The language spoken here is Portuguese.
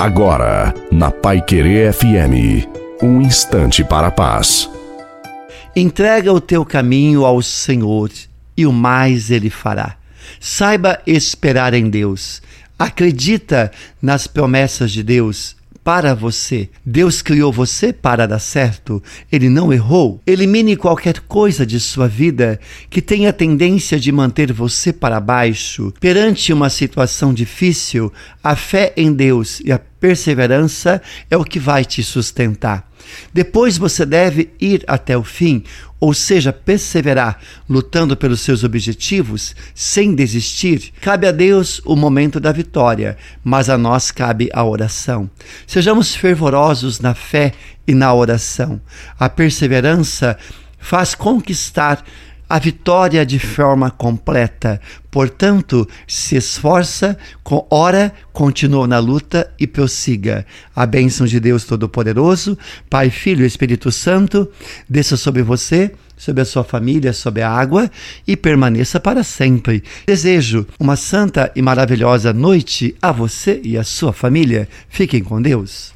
Agora, na Pai Querer FM, um instante para a paz. Entrega o teu caminho ao Senhor e o mais ele fará. Saiba esperar em Deus. Acredita nas promessas de Deus para você. Deus criou você para dar certo. Ele não errou. Elimine qualquer coisa de sua vida que tenha tendência de manter você para baixo. Perante uma situação difícil, a fé em Deus e a perseverança é o que vai te sustentar. Depois você deve ir até o fim, ou seja, perseverar, lutando pelos seus objetivos, sem desistir. Cabe a Deus o momento da vitória, mas a nós cabe a oração. Sejamos fervorosos na fé e na oração. A perseverança faz conquistar a vitória de forma completa. Portanto, se esforça, ora, continua na luta e prossiga. A bênção de Deus Todo-Poderoso, Pai, Filho e Espírito Santo, desça sobre você, sobre a sua família, sobre a água e permaneça para sempre. Desejo uma santa e maravilhosa noite a você e a sua família. Fiquem com Deus.